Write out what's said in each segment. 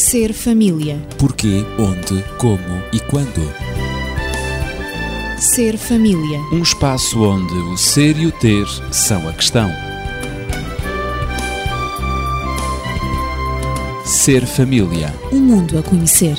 Ser família. Porquê, onde, como e quando. Ser família. Um espaço onde o ser e o ter são a questão. Ser família. Um mundo a conhecer.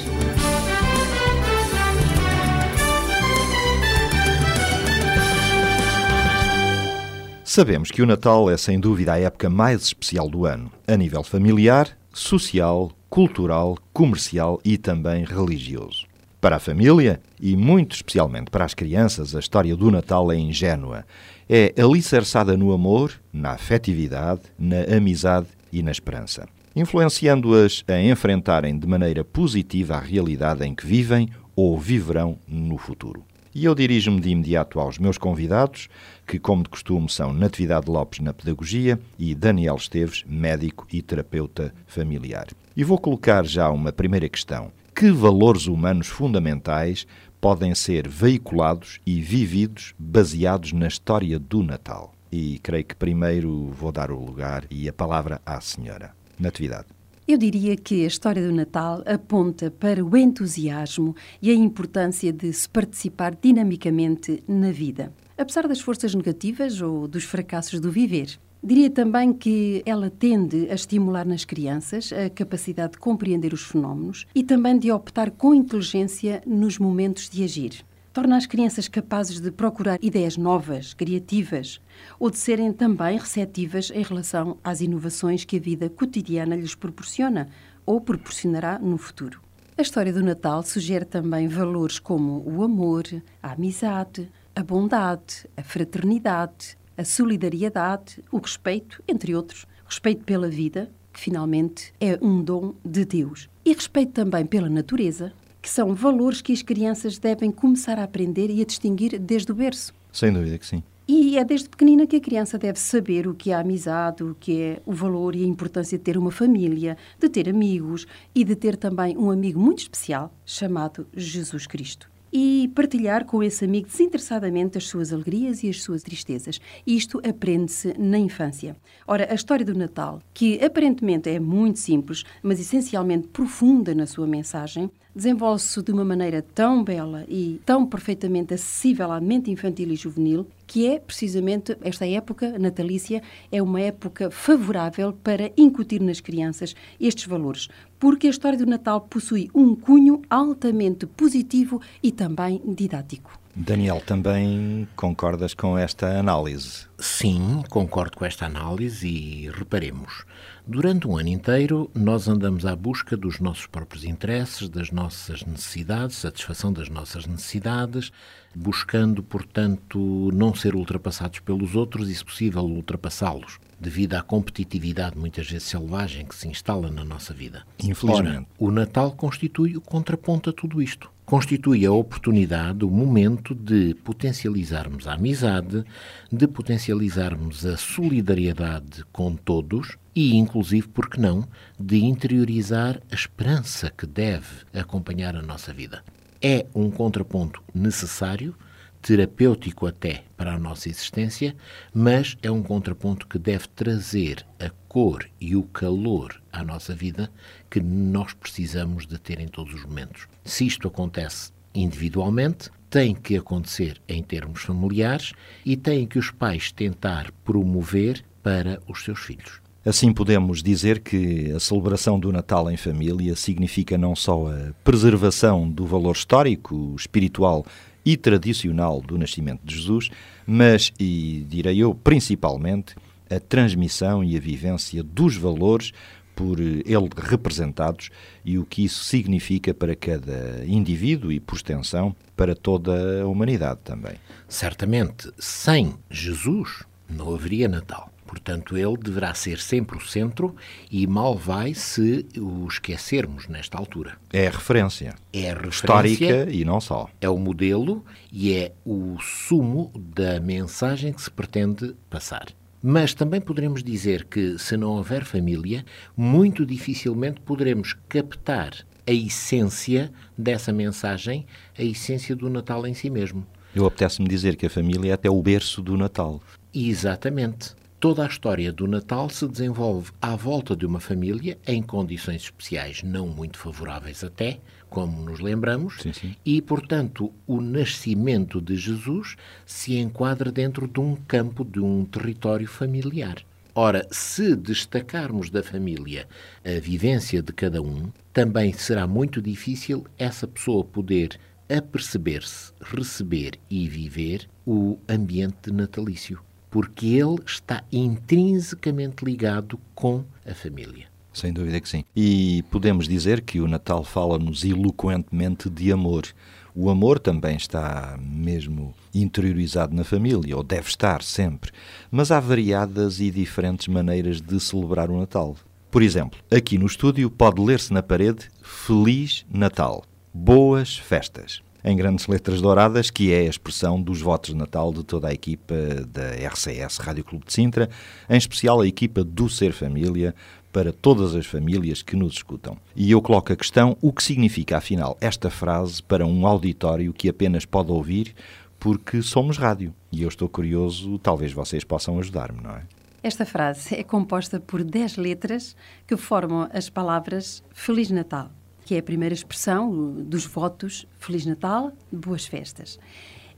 Sabemos que o Natal é sem dúvida a época mais especial do ano, a nível familiar, social, cultural, comercial e também religioso. Para a família, e muito especialmente para as crianças, a história do Natal é ingênua. É alicerçada no amor, na afetividade, na amizade e na esperança, influenciando-as a enfrentarem de maneira positiva a realidade em que vivem ou viverão no futuro. E eu dirijo-me de imediato aos meus convidados, que, como de costume, são Natividade Lopes na Pedagogia e Daniel Esteves, médico e terapeuta familiar. E vou colocar já uma primeira questão. Que valores humanos fundamentais podem ser veiculados e vividos baseados na história do Natal? E creio que primeiro vou dar o lugar e a palavra à senhora. Natividade. Eu diria que a história do Natal aponta para o entusiasmo e a importância de se participar dinamicamente na vida, apesar das forças negativas ou dos fracassos do viver. Diria também que ela tende a estimular nas crianças a capacidade de compreender os fenómenos e também de optar com inteligência nos momentos de agir torna as crianças capazes de procurar ideias novas, criativas, ou de serem também receptivas em relação às inovações que a vida cotidiana lhes proporciona ou proporcionará no futuro. A história do Natal sugere também valores como o amor, a amizade, a bondade, a fraternidade, a solidariedade, o respeito, entre outros. Respeito pela vida, que finalmente é um dom de Deus. E respeito também pela natureza, que são valores que as crianças devem começar a aprender e a distinguir desde o berço. Sem dúvida que sim. E é desde pequenina que a criança deve saber o que é a amizade, o que é o valor e a importância de ter uma família, de ter amigos e de ter também um amigo muito especial chamado Jesus Cristo e partilhar com esse amigo desinteressadamente as suas alegrias e as suas tristezas. Isto aprende-se na infância. Ora, a história do Natal, que aparentemente é muito simples, mas essencialmente profunda na sua mensagem, desenvolve-se de uma maneira tão bela e tão perfeitamente acessível à mente infantil e juvenil que é precisamente esta época natalícia é uma época favorável para incutir nas crianças estes valores, porque a história do Natal possui um cunho altamente positivo e também didático. Daniel, também concordas com esta análise? Sim, concordo com esta análise e reparemos. Durante um ano inteiro, nós andamos à busca dos nossos próprios interesses, das nossas necessidades, satisfação das nossas necessidades, buscando, portanto, não ser ultrapassados pelos outros e, se possível, ultrapassá-los, devido à competitividade muitas vezes selvagem que se instala na nossa vida. Infelizmente. Ora, o Natal constitui o contraponto a tudo isto. Constitui a oportunidade, o momento de potencializarmos a amizade, de potencializarmos a solidariedade com todos e, inclusive, por que não, de interiorizar a esperança que deve acompanhar a nossa vida. É um contraponto necessário, terapêutico até para a nossa existência, mas é um contraponto que deve trazer a cor e o calor à nossa vida que nós precisamos de ter em todos os momentos. Se isto acontece individualmente, tem que acontecer em termos familiares e tem que os pais tentar promover para os seus filhos. Assim podemos dizer que a celebração do Natal em família significa não só a preservação do valor histórico, espiritual e tradicional do nascimento de Jesus, mas, e direi eu, principalmente, a transmissão e a vivência dos valores por ele representados e o que isso significa para cada indivíduo e, por extensão, para toda a humanidade também. Certamente, sem Jesus não haveria Natal. Portanto, ele deverá ser sempre o centro e mal vai se o esquecermos nesta altura. É a referência. É a referência. Histórica e não só. É o modelo e é o sumo da mensagem que se pretende passar. Mas também poderemos dizer que, se não houver família, muito dificilmente poderemos captar a essência dessa mensagem, a essência do Natal em si mesmo. Eu apetece-me dizer que a família é até o berço do Natal. Exatamente Toda a história do Natal se desenvolve à volta de uma família em condições especiais, não muito favoráveis até, como nos lembramos, Sim, sim. e, portanto, o nascimento de Jesus se enquadra dentro de um campo, de um território familiar. Ora, se destacarmos da família a vivência de cada um, também será muito difícil essa pessoa poder aperceber-se, receber e viver o ambiente natalício, porque ele está intrinsecamente ligado com a família. Sem dúvida que sim. E podemos dizer que o Natal fala-nos eloquentemente de amor. O amor também está mesmo interiorizado na família, ou deve estar sempre. Mas há variadas e diferentes maneiras de celebrar o Natal. Por exemplo, aqui no estúdio pode ler-se na parede Feliz Natal, Boas Festas. Em grandes letras douradas, que é a expressão dos votos de Natal de toda a equipa da RCS Rádio Clube de Sintra, em especial a equipa do Ser Família, para todas as famílias que nos escutam. E eu coloco a questão: o que significa, afinal, esta frase para um auditório que apenas pode ouvir porque somos rádio? E eu estou curioso, talvez vocês possam ajudar-me, não é? Esta frase é composta por 10 letras que formam as palavras Feliz Natal, que é a primeira expressão dos votos Feliz Natal, Boas Festas.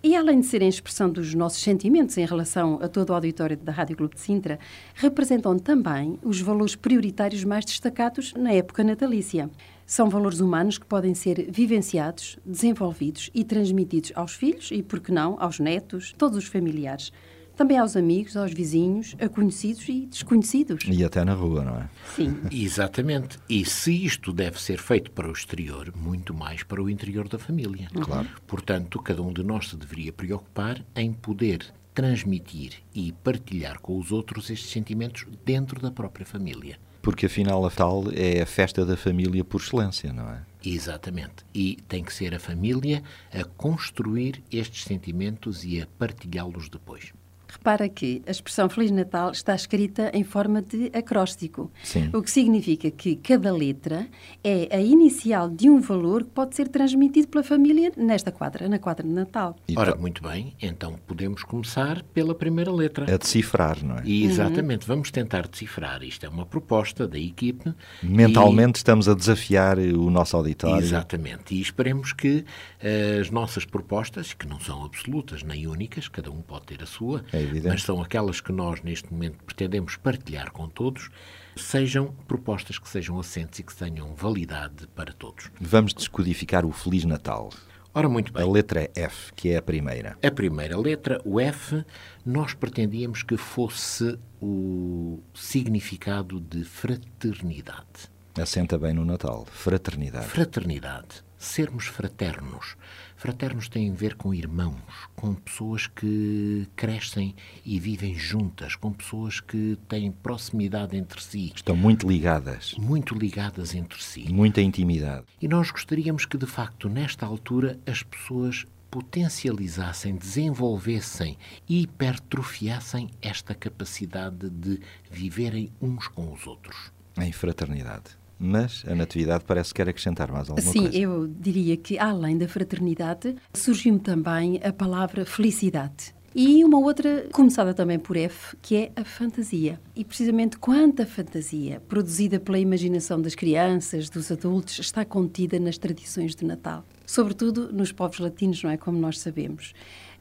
E além de serem expressão dos nossos sentimentos em relação a todo o auditório da Rádio Clube de Sintra, representam também os valores prioritários mais destacados na época natalícia. São valores humanos que podem ser vivenciados, desenvolvidos e transmitidos aos filhos e, por que não, aos netos, todos os familiares. Também aos amigos, aos vizinhos, a conhecidos e desconhecidos. E até na rua, não é? Sim. Exatamente. E se isto deve ser feito para o exterior, muito mais para o interior da família. Claro. Portanto, cada um de nós se deveria preocupar em poder transmitir e partilhar com os outros estes sentimentos dentro da própria família. Porque afinal a tal é a festa da família por excelência, não é? Exatamente. E tem que ser a família a construir estes sentimentos e a partilhá-los depois. Repara que a expressão Feliz Natal está escrita em forma de acróstico, Sim. o que significa que cada letra é a inicial de um valor que pode ser transmitido pela família nesta quadra, na quadra de Natal. E Ora, to- muito bem, então podemos começar pela primeira letra. a decifrar, não é? E exatamente, vamos tentar decifrar. Isto é uma proposta da equipe. Mentalmente estamos a desafiar o nosso E, auditório. exatamente. E esperemos que eh, as nossas propostas, que não são absolutas nem únicas, cada um pode ter a sua, É evidente. mas são aquelas que nós neste momento pretendemos partilhar com todos, sejam propostas que sejam assentes e que tenham validade para todos. Vamos descodificar o Feliz Natal. Ora, muito A bem. letra F, que é a primeira. A primeira letra, o F, nós pretendíamos que fosse o significado de fraternidade. Assenta bem no Natal. Fraternidade. Fraternidade. Sermos fraternos. Fraternos têm a ver com irmãos, com pessoas que crescem e vivem juntas, com pessoas que têm proximidade entre si, Estão muito ligadas. muito ligadas entre si. Muita intimidade. E nós gostaríamos que, de facto, nesta altura, as pessoas potencializassem, desenvolvessem, hipertrofiassem esta capacidade de viverem uns com os outros. Em fraternidade. Mas a Natividade parece que quer acrescentar mais alguma Sim, coisa. eu diria que além da fraternidade, surgiu-me também a palavra felicidade. E uma outra, começada também por F, que é a fantasia. E precisamente quanta fantasia, produzida pela imaginação das crianças, dos adultos, está contida nas tradições de Natal. Sobretudo nos povos latinos, não é? Como nós sabemos.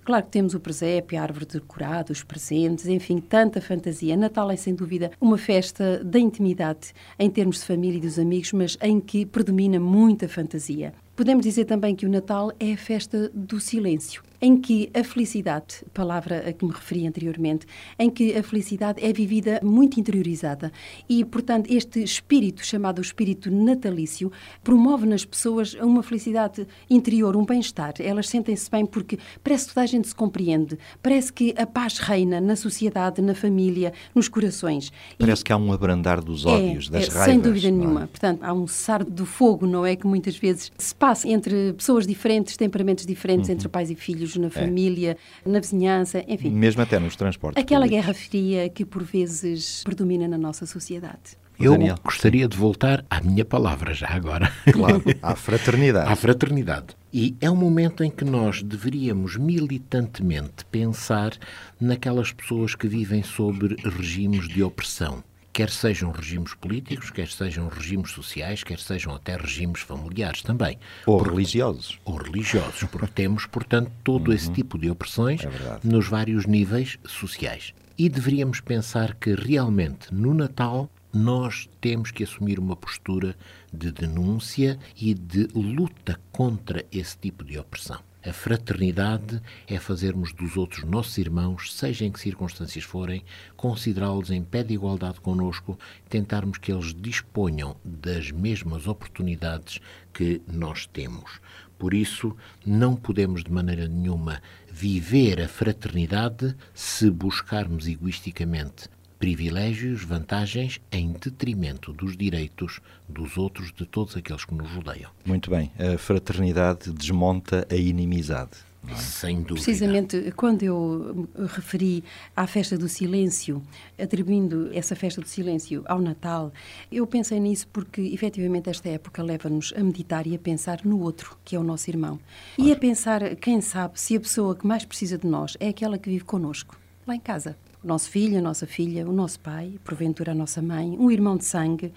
Claro que temos o presépio, a árvore decorada, os presentes, enfim, tanta fantasia. Natal é, sem dúvida, uma festa da intimidade em termos de família e dos amigos, mas em que predomina muita fantasia. Podemos dizer também que o Natal é a festa do silêncio, em que a felicidade, palavra a que me referi anteriormente, em que a felicidade é vivida muito interiorizada e, portanto, este espírito chamado espírito natalício promove nas pessoas uma felicidade interior, um bem-estar. Elas sentem-se bem porque parece que toda a gente se compreende, parece que a paz reina na sociedade, na família, nos corações. E- Parece que há um abrandar dos ódios, das é, raivas. Sem dúvida é? nenhuma. Portanto, há um cessar do fogo, não é? Que muitas vezes se passa entre pessoas diferentes, temperamentos diferentes, Uhum. entre pais e filhos, É. na família, na vizinhança, enfim. Mesmo até nos transportes. Aquela públicos. guerra fria que por vezes predomina na nossa sociedade. Eu Daniel. gostaria de voltar à minha palavra já agora. Claro, à fraternidade. à fraternidade. E é um momento em que nós deveríamos militantemente pensar naquelas pessoas que vivem sobre regimes de opressão quer sejam regimes políticos, quer sejam regimes sociais, quer sejam até regimes familiares também. Ou porque, religiosos. Ou religiosos, porque temos, portanto, todo uhum. esse tipo de opressões é nos vários níveis sociais. E deveríamos pensar que realmente no Natal nós temos que assumir uma postura de denúncia e de luta contra esse tipo de opressão. A fraternidade é fazermos dos outros nossos irmãos, seja em que circunstâncias forem, considerá-los em pé de igualdade conosco, tentarmos que eles disponham das mesmas oportunidades que nós temos. Por isso, não podemos de maneira nenhuma viver a fraternidade se buscarmos egoisticamente privilégios, vantagens em detrimento dos direitos dos outros, de todos aqueles que nos rodeiam. Muito bem. A fraternidade desmonta a inimizade. É? Sem dúvida. Precisamente quando eu referi à festa do silêncio, atribuindo essa festa do silêncio ao Natal, eu pensei nisso porque efetivamente esta época leva-nos a meditar e a pensar no outro, que é o nosso irmão. Claro. E a pensar, quem sabe, se a pessoa que mais precisa de nós é aquela que vive connosco, lá em casa o nosso filho, a nossa filha, o nosso pai, porventura a nossa mãe, um irmão de sangue.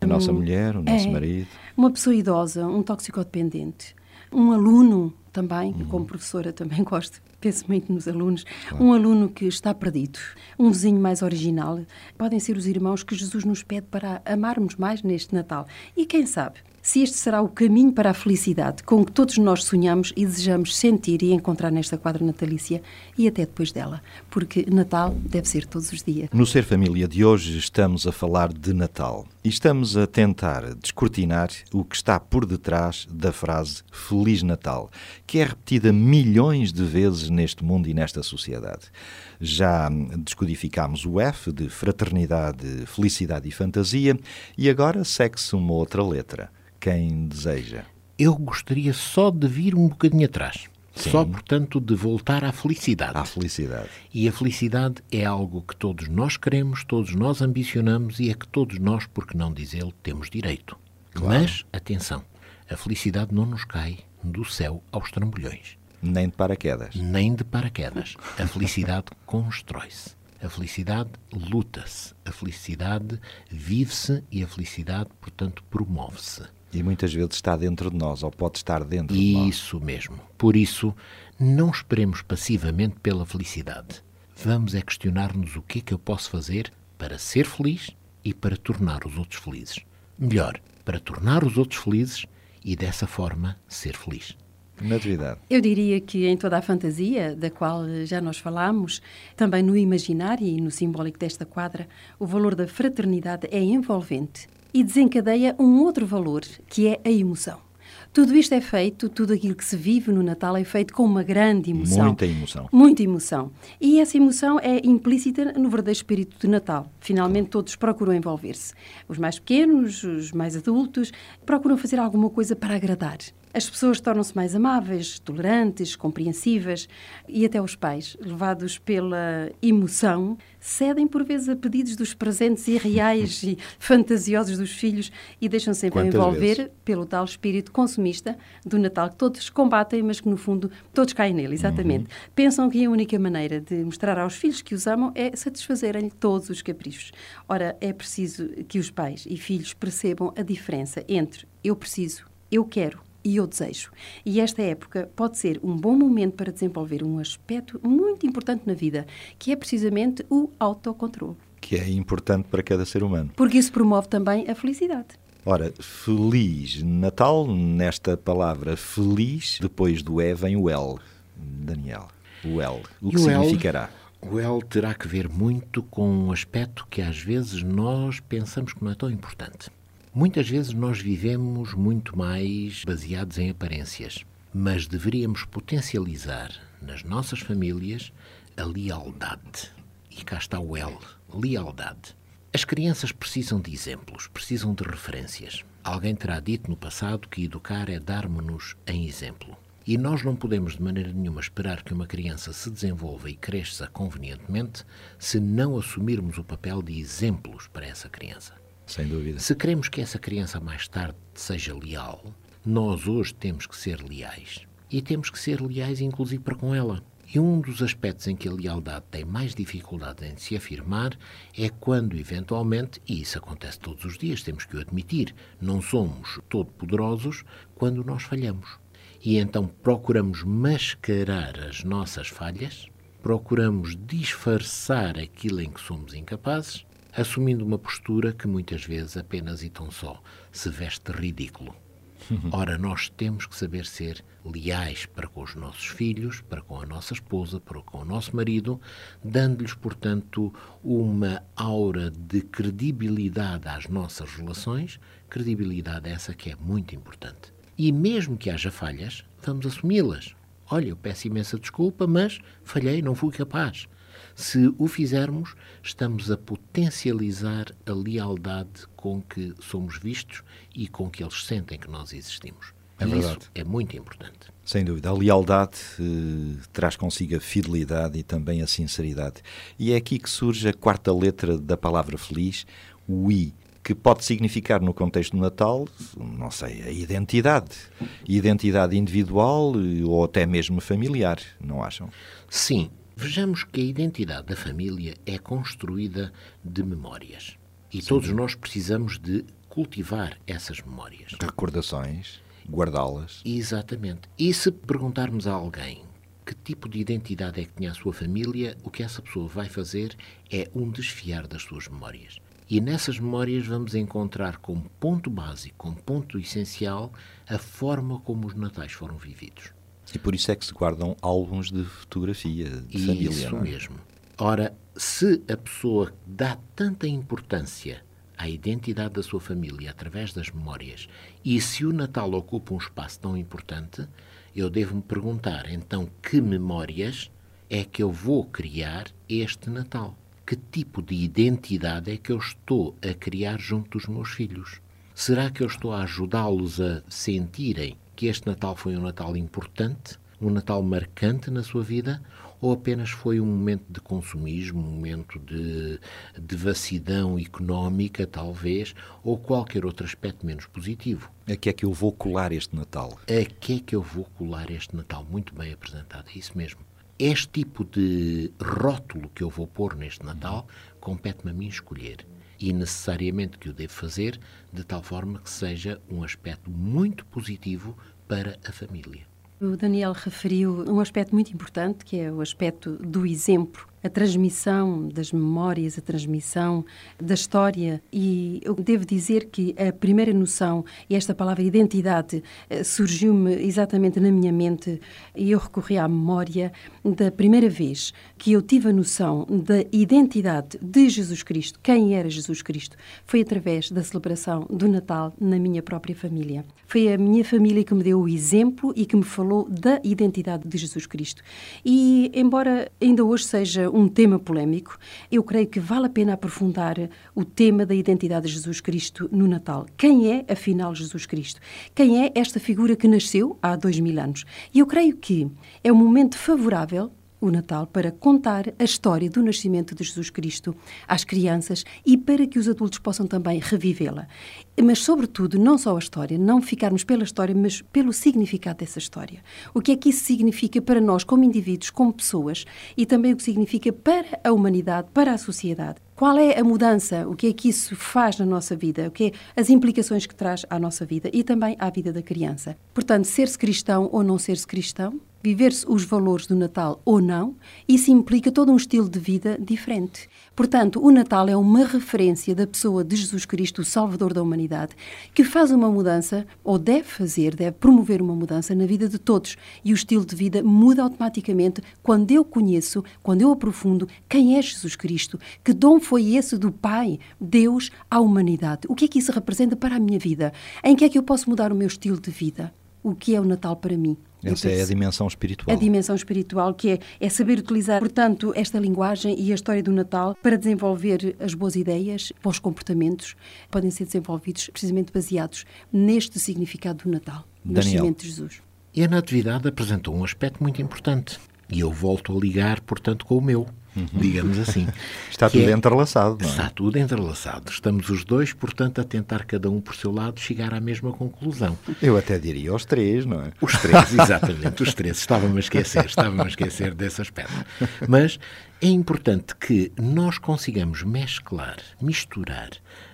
A um, nossa mulher, o nosso é, marido. Uma pessoa idosa, um toxicodependente, um aluno também, uhum. como professora também gosto, penso muito nos alunos, claro. um aluno que está perdido, um vizinho mais original, podem ser os irmãos que Jesus nos pede para amarmos mais neste Natal. E quem sabe, se este será o caminho para a felicidade com que todos nós sonhamos e desejamos sentir e encontrar nesta quadra natalícia e até depois dela, porque Natal deve ser todos os dias. No Ser Família de hoje estamos a falar de Natal e estamos a tentar descortinar o que está por detrás da frase Feliz Natal, que é repetida milhões de vezes neste mundo e nesta sociedade. Já descodificámos o F de fraternidade, felicidade e fantasia e agora segue-se uma outra letra quem deseja? Eu gostaria só de vir um bocadinho atrás. Sim. Só, portanto, de voltar à felicidade. À felicidade. E a felicidade é algo que todos nós queremos, todos nós ambicionamos e é que todos nós, por que não dizê-lo, temos direito. Claro. Mas, atenção, a felicidade não nos cai do céu aos trambolhões. Nem de paraquedas. Nem de paraquedas. A felicidade constrói-se. A felicidade luta-se. A felicidade vive-se e a felicidade, portanto, promove-se. E muitas vezes está dentro de nós, ou pode estar dentro de nós. Isso mesmo. Por isso, não esperemos passivamente pela felicidade. Vamos é questionar-nos o que é que eu posso fazer para ser feliz e para tornar os outros felizes. Melhor, para tornar os outros felizes e dessa forma ser feliz. Natividade. Eu diria que em toda a fantasia, da qual já nós falámos, também no imaginário e no simbólico desta quadra, o valor da fraternidade é envolvente e desencadeia um outro valor, que é a emoção. Tudo isto é feito, tudo aquilo que se vive no Natal é feito com uma grande emoção. Muita emoção. Muita emoção. E essa emoção é implícita no verdadeiro espírito de Natal. Finalmente todos procuram envolver-se. Os mais pequenos, os mais adultos, procuram fazer alguma coisa para agradar. As pessoas tornam-se mais amáveis, tolerantes, compreensivas e até os pais, levados pela emoção, cedem por vezes a pedidos dos presentes irreais e fantasiosos dos filhos e deixam se sempre envolver vezes? pelo tal espírito consumista do Natal que todos combatem, mas que no fundo todos caem nele, exatamente. Uhum. Pensam que a única maneira de mostrar aos filhos que os amam é satisfazerem-lhe todos os caprichos. Ora, é preciso que os pais e filhos percebam a diferença entre eu preciso, eu quero e eu desejo. E esta época pode ser um bom momento para desenvolver um aspecto muito importante na vida, que é precisamente o autocontrole. Que é importante para cada ser humano. Porque isso promove também a felicidade. Ora, Feliz Natal, nesta palavra feliz, depois do E vem o L. Daniel, o L. O que o significará? L, o L terá que ver muito com um aspecto que às vezes nós pensamos que não é tão importante. Muitas vezes nós vivemos muito mais baseados em aparências, mas deveríamos potencializar nas nossas famílias a lealdade. E cá está o L, lealdade. As crianças precisam de exemplos, precisam de referências. Alguém terá dito no passado que educar é dar-nos em exemplo. E nós não podemos de maneira nenhuma esperar que uma criança se desenvolva e cresça convenientemente se não assumirmos o papel de exemplos para essa criança. Sem dúvida. Se queremos que essa criança mais tarde seja leal, nós hoje temos que ser leais. E temos que ser leais, inclusive, para com ela. E um dos aspectos em que a lealdade tem mais dificuldade em se afirmar é quando, eventualmente, e isso acontece todos os dias, temos que o admitir, não somos todo-poderosos quando nós falhamos. E então procuramos mascarar as nossas falhas, procuramos disfarçar aquilo em que somos incapazes, assumindo uma postura que muitas vezes apenas e tão só se veste ridículo. Ora, nós temos que saber ser leais para com os nossos filhos, para com a nossa esposa, para com o nosso marido, dando-lhes, portanto, uma aura de credibilidade às nossas relações, credibilidade essa que é muito importante. E mesmo que haja falhas, vamos assumi-las. Olha, eu peço imensa desculpa, mas falhei, não fui capaz. Se o fizermos, estamos a potencializar a lealdade com que somos vistos e com que eles sentem que nós existimos. É e verdade. Isso é muito importante. Sem dúvida. A lealdade eh, traz consigo a fidelidade e também a sinceridade. E é aqui que surge a quarta letra da palavra feliz, o I, que pode significar no contexto do Natal, não sei, a identidade. Identidade individual eh, ou até mesmo familiar, não acham? Sim, vejamos que a identidade da família é construída de memórias. E todos nós precisamos de cultivar essas memórias. Recordações, guardá-las. Exatamente. E se perguntarmos a alguém que tipo de identidade é que tinha a sua família, o que essa pessoa vai fazer é um desfiar das suas memórias. E nessas memórias vamos encontrar como ponto básico, como ponto essencial, a forma como os natais foram vividos. E por isso é que se guardam álbuns de fotografia de família. Isso é? mesmo. Ora, se a pessoa dá tanta importância à identidade da sua família através das memórias, e se o Natal ocupa um espaço tão importante, eu devo-me perguntar então que memórias é que eu vou criar este Natal? Que tipo de identidade é que eu estou a criar junto dos meus filhos? Será que eu estou a ajudá-los a sentirem que este Natal foi um Natal importante, um Natal marcante na sua vida, ou apenas foi um momento de consumismo, um momento de devassidão económica, talvez, ou qualquer outro aspecto menos positivo? A que é que eu vou colar este Natal? A que é que eu vou colar este Natal? Muito bem apresentado, é isso mesmo. Este tipo de rótulo que eu vou pôr neste Natal compete-me a mim escolher. E necessariamente que o devo fazer de tal forma que seja um aspecto muito positivo para a família. O Daniel referiu um aspecto muito importante, que é o aspecto do exemplo, a transmissão das memórias, a transmissão da história. E eu devo dizer que a primeira noção, e esta palavra identidade, eh, surgiu-me exatamente na minha mente e eu recorri à memória da primeira vez que eu tive a noção da identidade de Jesus Cristo, quem era Jesus Cristo, foi através da celebração do Natal na minha própria família. Foi a minha família que me deu o exemplo e que me falou da identidade de Jesus Cristo. E, embora ainda hoje seja um tema polémico, eu creio que vale a pena aprofundar o tema da identidade de Jesus Cristo no Natal. Quem é, afinal, Jesus Cristo? Quem é esta figura que nasceu há dois mil anos? E eu creio que é um momento favorável o Natal para contar a história do nascimento de Jesus Cristo às crianças e para que os adultos possam também revivê-la. Mas, sobretudo, não só a história, não ficarmos pela história, mas pelo significado dessa história. O que é que isso significa para nós, como indivíduos, como pessoas, e também o que significa para a humanidade, para a sociedade. Qual é a mudança? O que é que isso faz na nossa vida? O que é as implicações que traz à nossa vida e também à vida da criança? Portanto, ser-se cristão ou não ser-se cristão, viver-se os valores do Natal ou não, isso implica todo um estilo de vida diferente. Portanto, o Natal é uma referência da pessoa de Jesus Cristo, o Salvador da humanidade, que faz uma mudança, ou deve fazer, deve promover uma mudança na vida de todos. E o estilo de vida muda automaticamente quando eu conheço, quando eu aprofundo quem é Jesus Cristo, que dom foi esse do Pai, Deus, à humanidade. O que é que isso representa para a minha vida? Em que é que eu posso mudar o meu estilo de vida? O que é o Natal para mim? Essa é a dimensão espiritual. A dimensão espiritual, que é, é saber utilizar, portanto, esta linguagem e a história do Natal para desenvolver as boas ideias, bons comportamentos, podem ser desenvolvidos precisamente baseados neste significado do Natal, do Daniel. nascimento de Jesus. E a Natividade apresentou um aspecto muito importante. E eu volto a ligar, portanto, com o meu. Digamos assim. Está tudo é- entrelaçado, não é? Está tudo entrelaçado. Estamos os dois, portanto, a tentar cada um por seu lado chegar à mesma conclusão. Eu até diria os três, não é? Os três, exatamente, os três. Estava-me a esquecer, estava-me a esquecer desse aspecto. Mas é importante que nós consigamos mesclar, misturar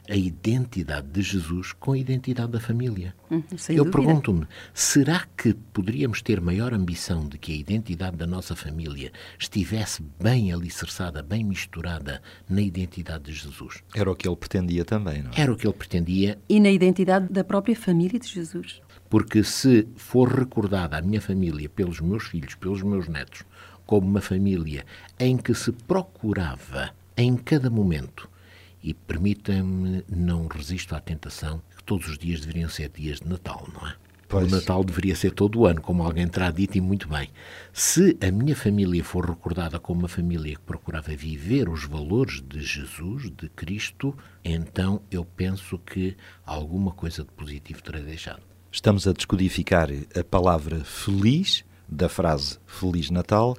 a identidade de Jesus com a identidade da família. Sem Eu dúvida. pergunto-me, será que poderíamos ter maior ambição de que a identidade da nossa família estivesse bem alicerçada, bem misturada na identidade de Jesus? Era o que ele pretendia também, não é? Era o que ele pretendia E na identidade da própria família de Jesus. Porque se for recordada a minha família pelos meus filhos, pelos meus netos, como uma família em que se procurava em cada momento, e permita-me, não resisto à tentação, que todos os dias deveriam ser dias de Natal, não é? Pois. O Natal deveria ser todo o ano, como alguém terá dito e muito bem. Se a minha família for recordada como uma família que procurava viver os valores de Jesus, de Cristo, então eu penso que alguma coisa de positivo terei deixado. Estamos a descodificar a palavra feliz da frase Feliz Natal.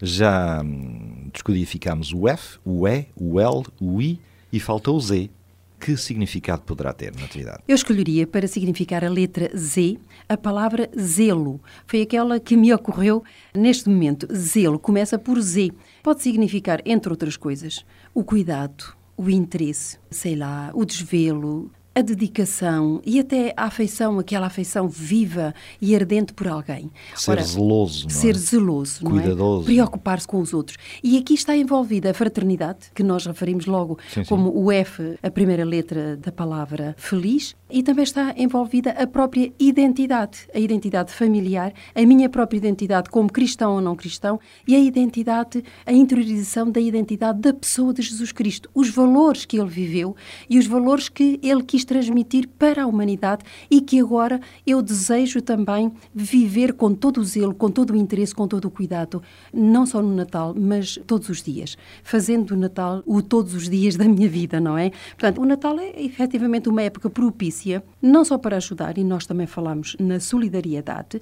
Já hum, descodificámos o F, o E, o L, o I e falta o Z. Que significado poderá ter na atividade? Eu escolheria para significar a letra Z a palavra zelo. Foi aquela que me ocorreu neste momento. Zelo começa por Z. Pode significar, entre outras coisas, o cuidado, o interesse, sei lá, o desvelo, a dedicação e até a afeição, aquela afeição viva e ardente por alguém. Ser zeloso, não é? Ser zeloso, é? Cuidadoso. Preocupar-se com os outros. E aqui está envolvida a fraternidade, que nós referimos logo Sim, sim. como o F, a primeira letra da palavra feliz, e também está envolvida a própria identidade, a identidade familiar, a minha própria identidade como cristão ou não cristão, e a identidade, a interiorização da identidade da pessoa de Jesus Cristo, os valores que ele viveu e os valores que ele quis transmitir para a humanidade e que agora eu desejo também viver com todo o zelo, com todo o interesse, com todo o cuidado, não só no Natal, mas todos os dias, fazendo do Natal o todos os dias da minha vida, não é? Portanto, o Natal é efetivamente uma época propícia, não só para ajudar, e nós também falamos na solidariedade,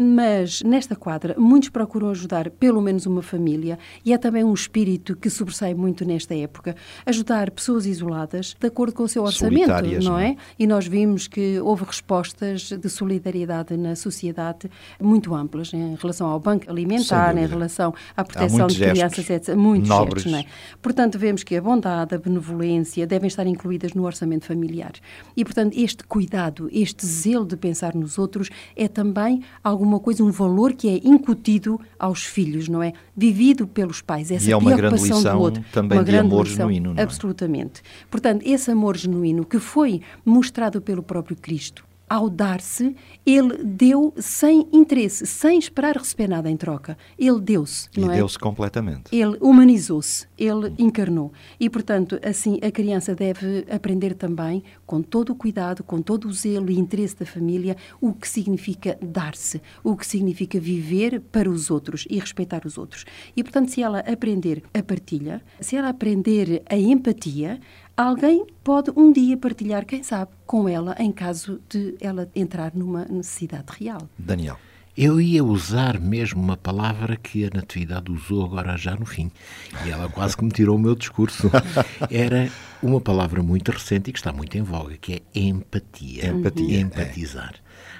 mas nesta quadra muitos procuram ajudar pelo menos uma família e é também um espírito que sobressai muito nesta época, ajudar pessoas isoladas de acordo com o seu orçamento, não é? é? E nós vimos que houve respostas de solidariedade na sociedade muito amplas em relação ao banco alimentar, em relação à proteção de crianças, gestos etc. Muitos nobres. gestos, não é? Portanto, vemos que a bondade, a benevolência devem estar incluídas no orçamento familiar. E, portanto, este cuidado, este zelo de pensar nos outros é também alguma coisa, um valor que é incutido aos filhos, não é? Vivido pelos pais, essa E é uma grande preocupação lição do outro. também uma de grande amor lição, genuíno, não é? Absolutamente. Portanto, esse amor genuíno que foi mostrado pelo próprio Cristo, ao dar-se, ele deu sem interesse, sem esperar receber nada em troca. Ele deu-se, E é? deu-se completamente. Ele humanizou-se, ele encarnou. E, portanto, assim, a criança deve aprender também, com todo o cuidado, com todo o zelo e interesse da família, o que significa dar-se, o que significa viver para os outros e respeitar os outros. E, portanto, se ela aprender a partilha, se ela aprender a empatia, alguém pode um dia partilhar, quem sabe, com ela, em caso de ela entrar numa necessidade real. Daniel. Eu ia usar mesmo uma palavra que a Natividade usou agora já no fim. E ela quase que me tirou o meu discurso. Era uma palavra muito recente e que está muito em voga, que é empatia. Empatia, é. Empatizar.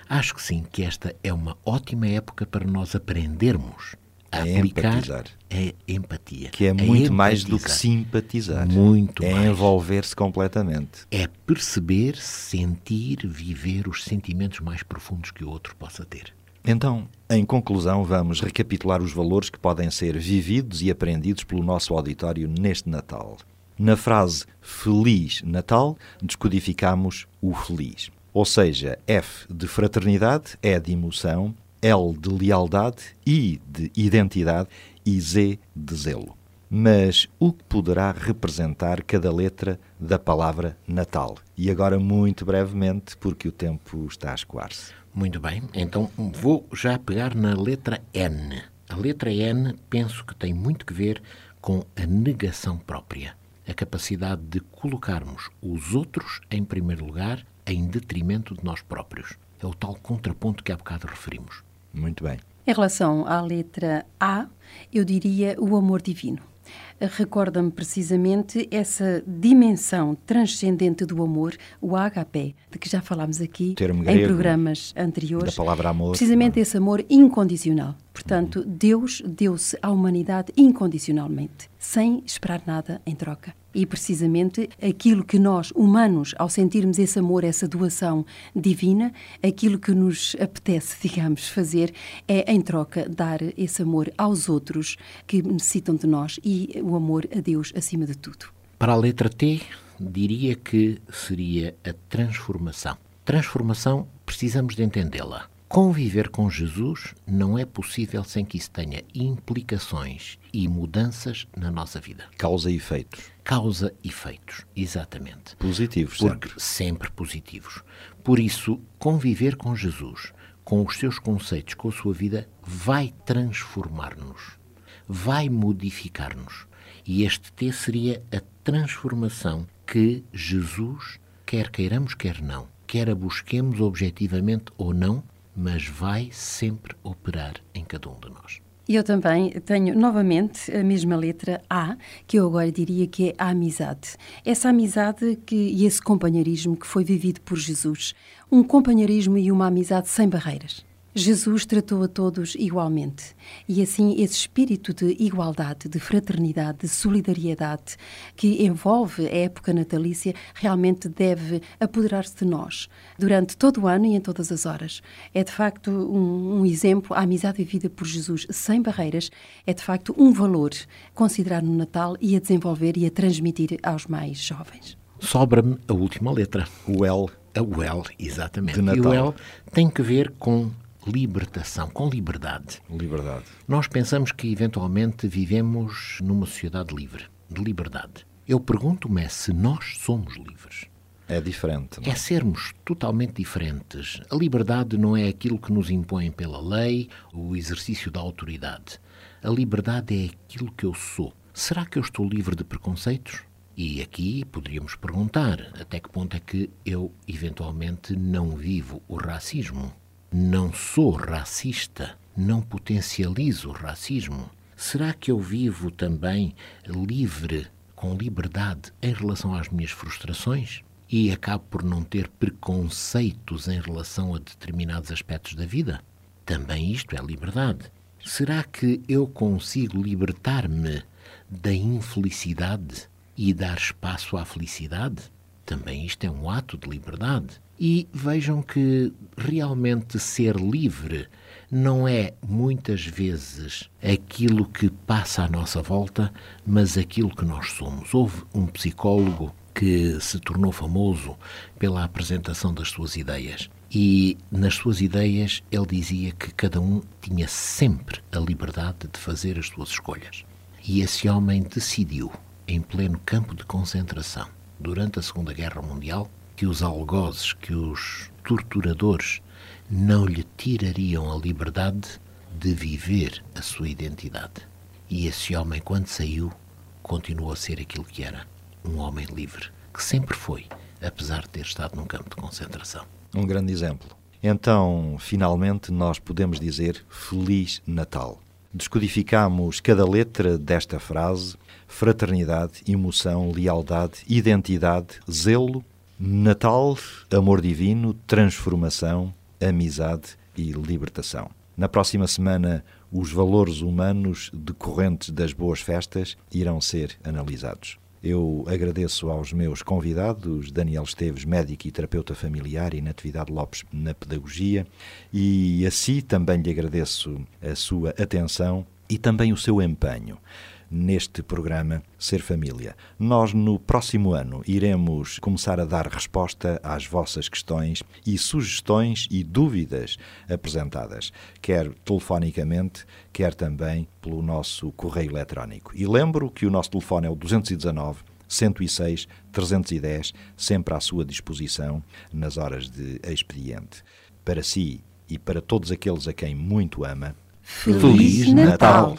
Acho que sim, que esta é uma ótima época para nós aprendermos a aplicar empatizar. a empatia. Que é A muito mais do que simpatizar. Muito é mais. envolver-se completamente. É perceber, sentir, viver os sentimentos mais profundos que o outro possa ter. Então, em conclusão, vamos recapitular os valores que podem ser vividos e aprendidos pelo nosso auditório neste Natal. Na frase Feliz Natal, descodificamos o feliz. Ou seja, F de fraternidade, E de emoção, L de lealdade, I de identidade e Z de zelo. Mas o que poderá representar cada letra da palavra Natal? E agora, muito brevemente, porque o tempo está a escoar-se. Muito bem, então vou já pegar na letra N. A letra N penso que tem muito que ver com a negação própria, a capacidade de colocarmos os outros em primeiro lugar em detrimento de nós próprios. É o tal contraponto que há bocado referimos. Muito bem. Em relação à letra A, eu diria o amor divino. Recorda-me precisamente essa dimensão transcendente do amor, o agape, de que já falámos aqui em programas anteriores. da palavra amor, Precisamente é? esse amor incondicional. Portanto, Deus deu-se à humanidade incondicionalmente, sem esperar nada em troca. E precisamente aquilo que nós, humanos, ao sentirmos esse amor, essa doação divina, aquilo que nos apetece, digamos, fazer é, em troca, dar esse amor aos outros que necessitam de nós e o amor a Deus acima de tudo. Para a letra T, diria que seria a transformação. Transformação, precisamos de entendê-la. Conviver com Jesus não é possível sem que isso tenha implicações e mudanças na nossa vida. Causa e efeitos. Causa e efeitos, exatamente. Positivos, Porque sempre. sempre positivos. Por isso, conviver com Jesus, com os seus conceitos, com a sua vida, vai transformar-nos, vai modificar-nos. E este T seria a transformação que Jesus, quer queiramos, quer não, quer a busquemos objetivamente ou não, mas vai sempre operar em cada um de nós. Eu também tenho novamente a mesma letra A, que eu agora diria que é a amizade. Essa amizade que, e esse companheirismo que foi vivido por Jesus. Um companheirismo e uma amizade sem barreiras. Jesus tratou a todos igualmente. E assim, esse espírito de igualdade, de fraternidade, de solidariedade que envolve a época natalícia realmente deve apoderar-se de nós durante todo o ano e em todas as horas. É de facto um, um exemplo, a amizade vivida por Jesus sem barreiras é de facto um valor considerar no Natal e a desenvolver e a transmitir aos mais jovens. Sobra-me a última letra. O L A well, exatamente. De E o Natal. well tem que ver com libertação, com liberdade. Liberdade. Nós pensamos que eventualmente vivemos numa sociedade livre, de liberdade. Eu pergunto-me é se nós somos livres. É diferente. não é? É sermos totalmente diferentes. A liberdade não é aquilo que nos impõe pela lei, o exercício da autoridade. A liberdade é aquilo que eu sou. Será que eu estou livre de preconceitos? E aqui poderíamos perguntar até que ponto é que eu eventualmente não vivo o racismo. Não sou racista, não potencializo o racismo. Será que eu vivo também livre, com liberdade em relação às minhas frustrações? E acabo por não ter preconceitos em relação a determinados aspectos da vida? Também isto é liberdade. Será que eu consigo libertar-me da infelicidade e dar espaço à felicidade? Também isto é um ato de liberdade. E vejam que realmente ser livre não é muitas vezes aquilo que passa à nossa volta, mas aquilo que nós somos. Houve um psicólogo que se tornou famoso pela apresentação das suas ideias. E nas suas ideias ele dizia que cada um tinha sempre a liberdade de fazer as suas escolhas. E esse homem decidiu, em pleno campo de concentração, durante a Segunda Guerra Mundial, que os algozes, que os torturadores não lhe tirariam a liberdade de viver a sua identidade. E esse homem, quando saiu, continuou a ser aquilo que era, um homem livre, que sempre foi, apesar de ter estado num campo de concentração. Um grande exemplo. Então, finalmente, nós podemos dizer Feliz Natal. Descodificamos cada letra desta frase: fraternidade, emoção, lealdade, identidade, zelo, Natal, amor divino, transformação, amizade e libertação. Na próxima semana, os valores humanos decorrentes das boas festas irão ser analisados. Eu agradeço aos meus convidados, Daniel Esteves, médico e terapeuta familiar, e Natividade Lopes, na pedagogia, e a si também lhe agradeço a sua atenção e também o seu empenho neste programa Ser Família. Nós, no próximo ano, iremos começar a dar resposta às vossas questões e sugestões e dúvidas apresentadas, quer telefonicamente, quer também pelo nosso correio eletrónico. E lembro que o nosso telefone é o 219 106 310, sempre à sua disposição nas horas de expediente. Para si e para todos aqueles a quem muito ama, Feliz Natal!